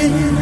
in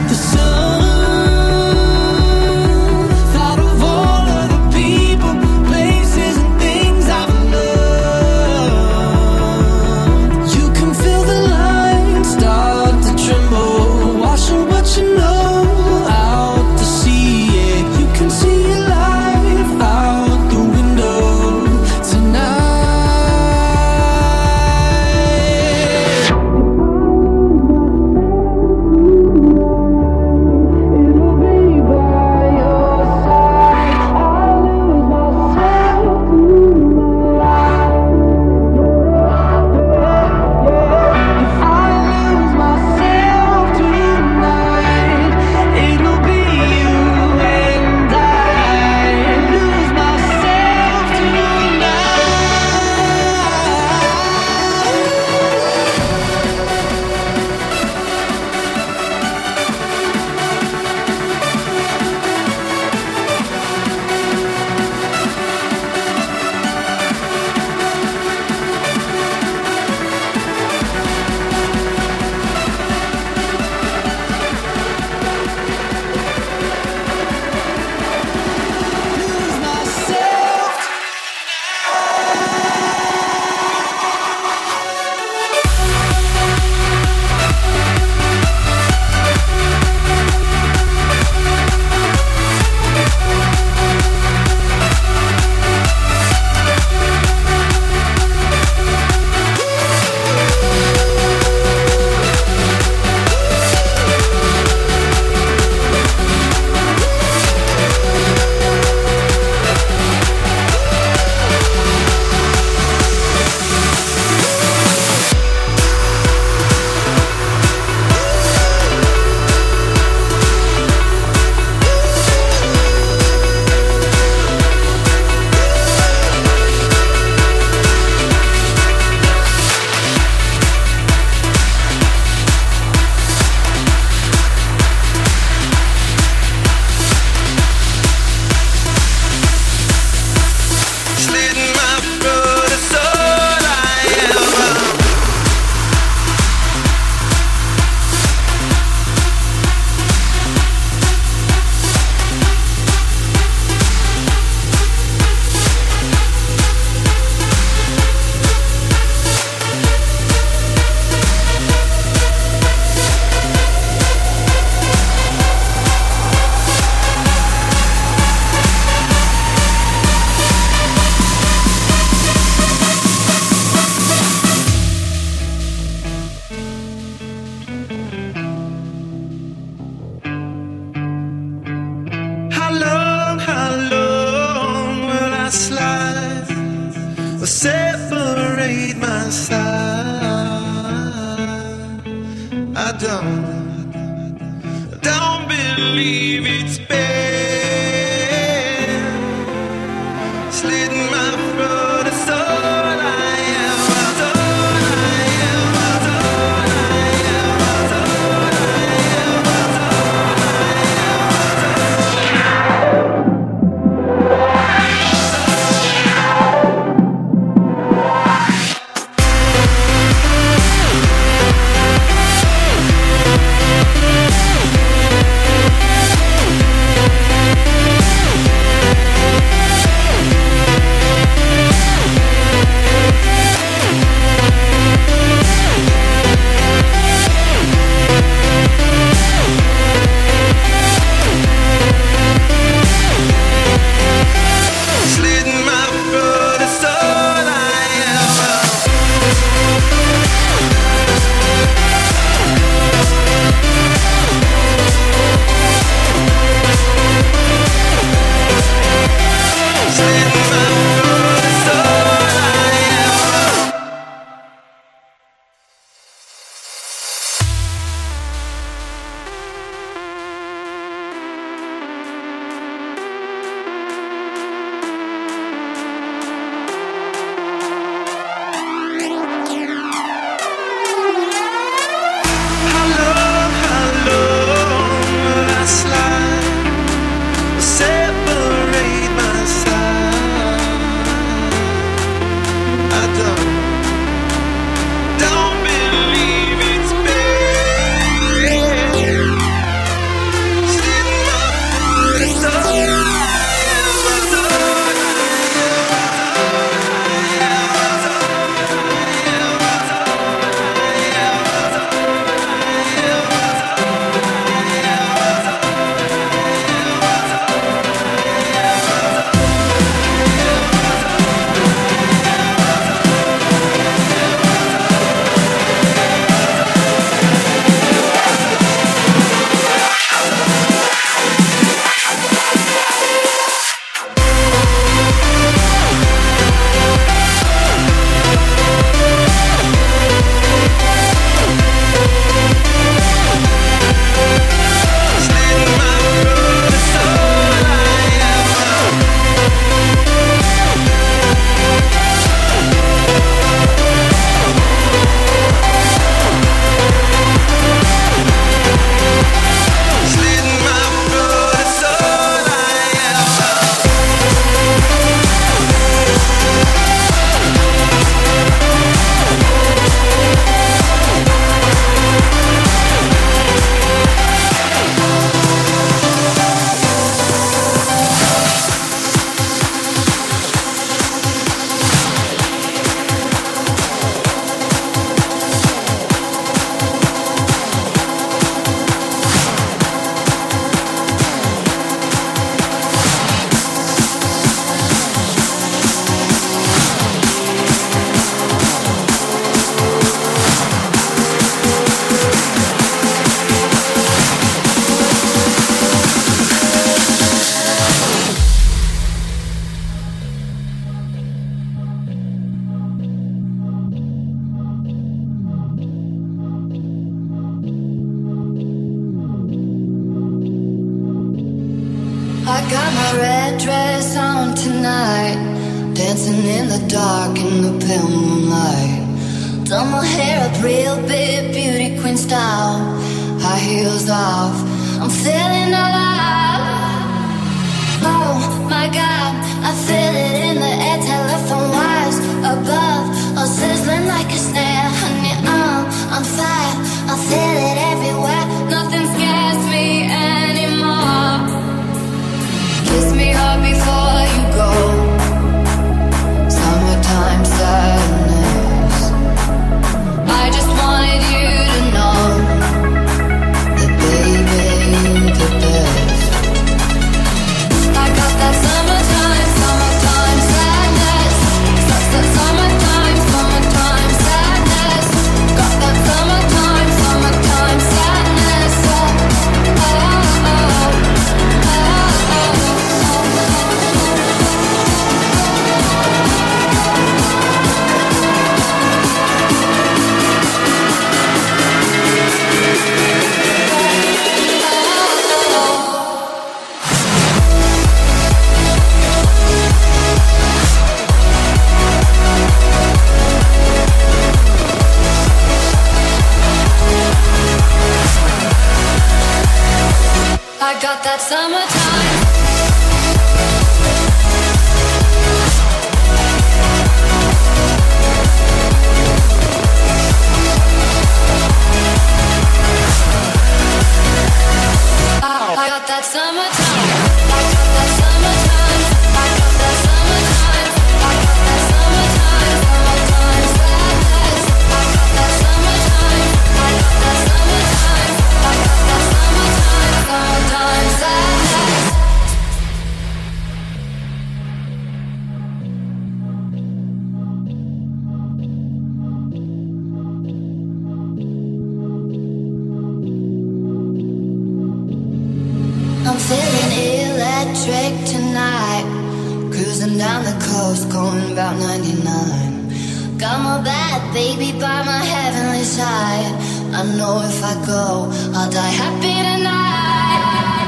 Down the coast, going about 99. Got my bad baby by my heavenly side. I know if I go, I'll die happy tonight.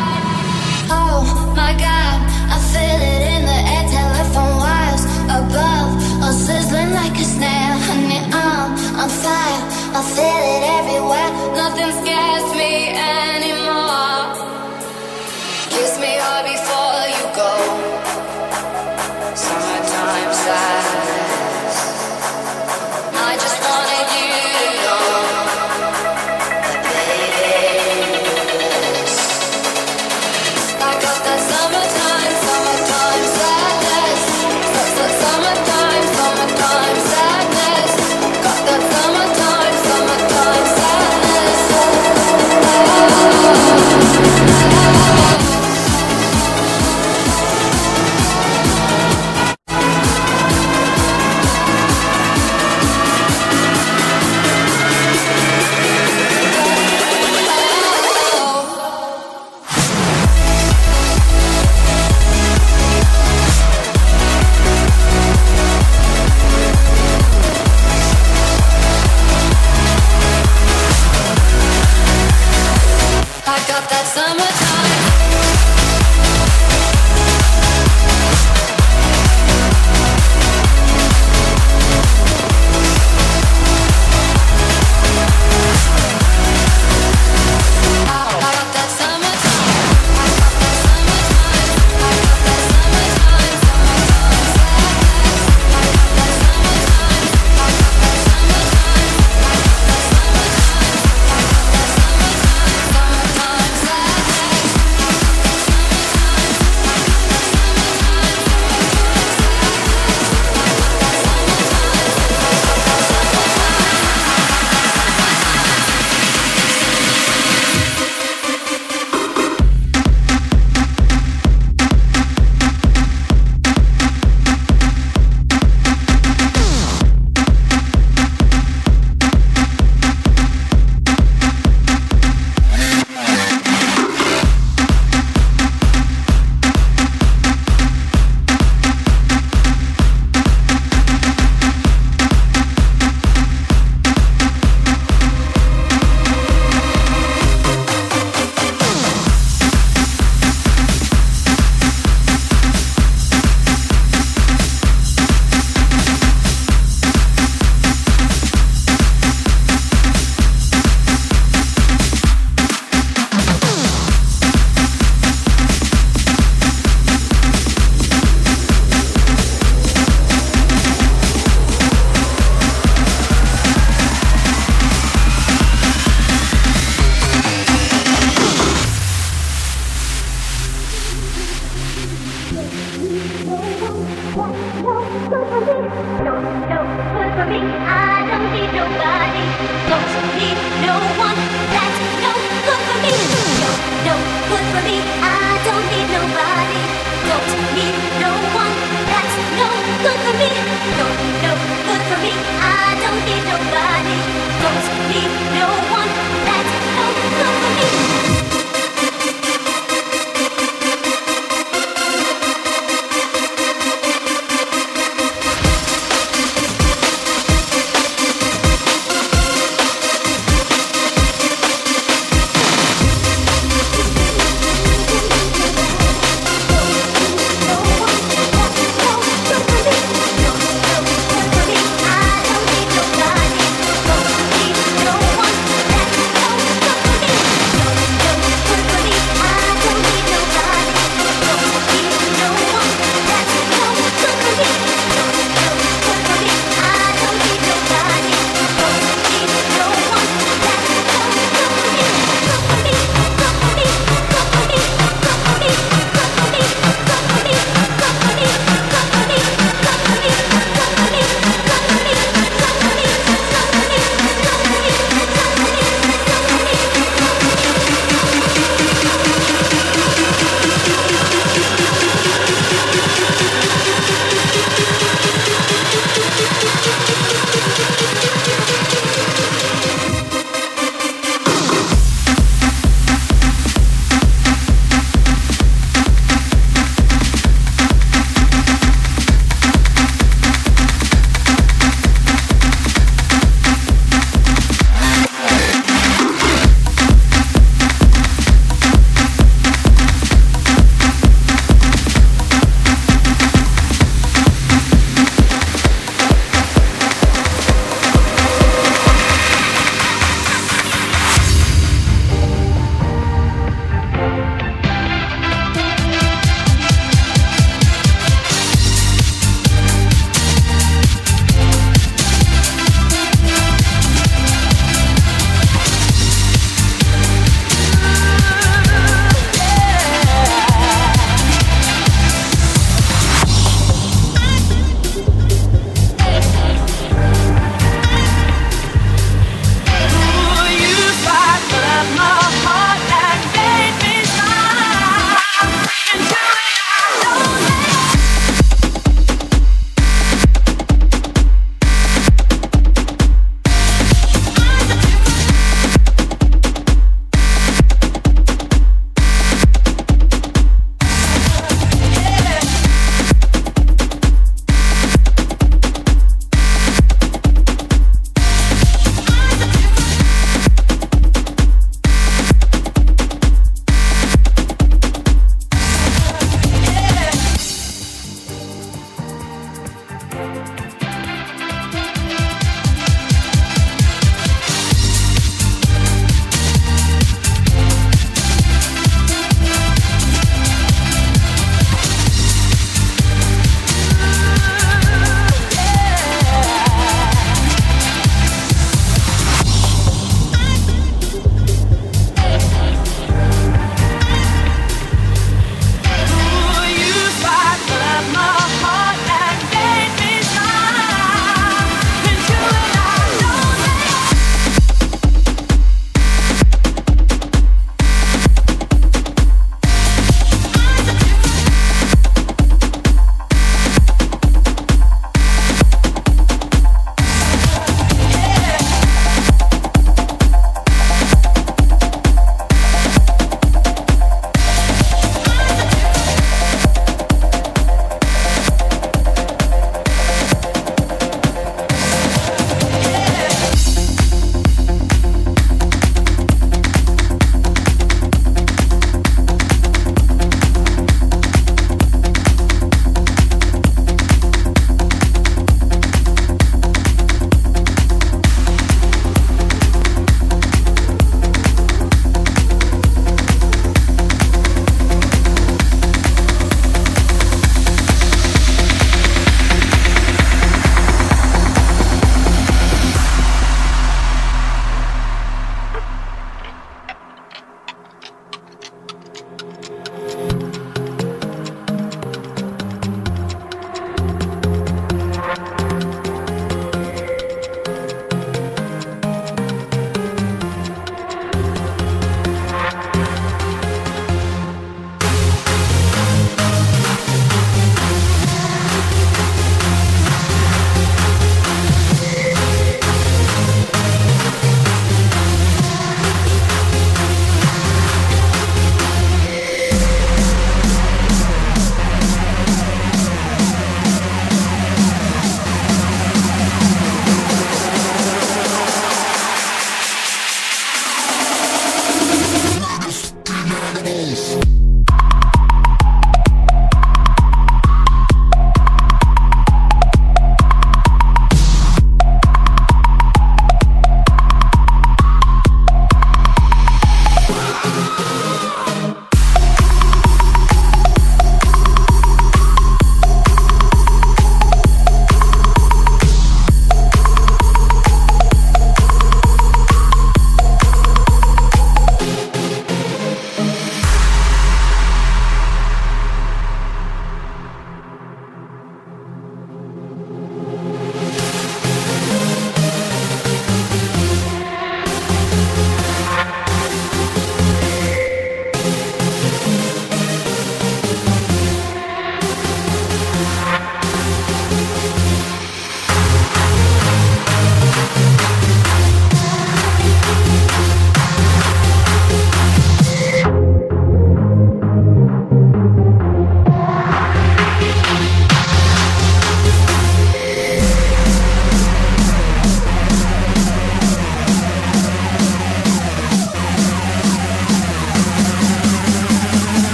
Oh my god, I feel it in the air, telephone wires above, all sizzling like a snail. Honey, I'm on fire, I feel it everywhere. Nothing scares me anymore. Kiss me hard before Summertime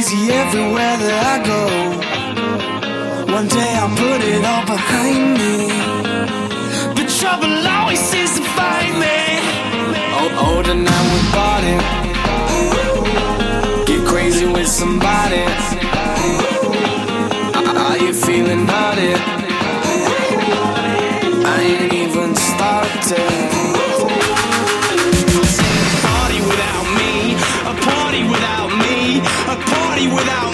crazy everywhere that I go. One day I'll put it all behind me. The trouble always seems to find me. Oh, older now we bought it. Get crazy with somebody. Without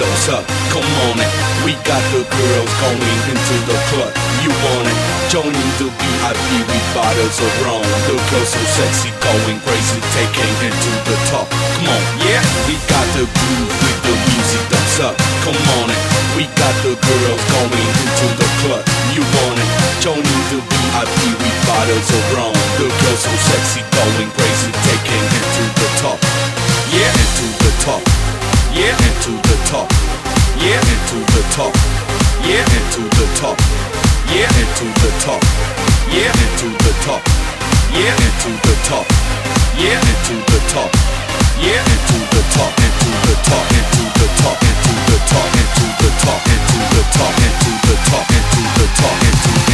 those up. Come on it. We got the girls going into the club. You want it? Joining the VIP with bottles of rum. The girls so sexy, going crazy, taking it to the top. Come on, yeah. We got the groove with the music, those up. Come on it. We got the girls going into the club. You want it? Joining the VIP with bottles of rum. The girls so sexy, going crazy, taking it to the top. Yeah, into the top. Yeah, into the top. Yeah, into the top. Yeah, into the top. Yeah, into the top. Yeah, into the top. Yeah, into the top. Yeah, into the top. Yeah, into the top. Into the top. Into the top. Into the top. Into the top. Into the top. Into the top. Into the top. Into into into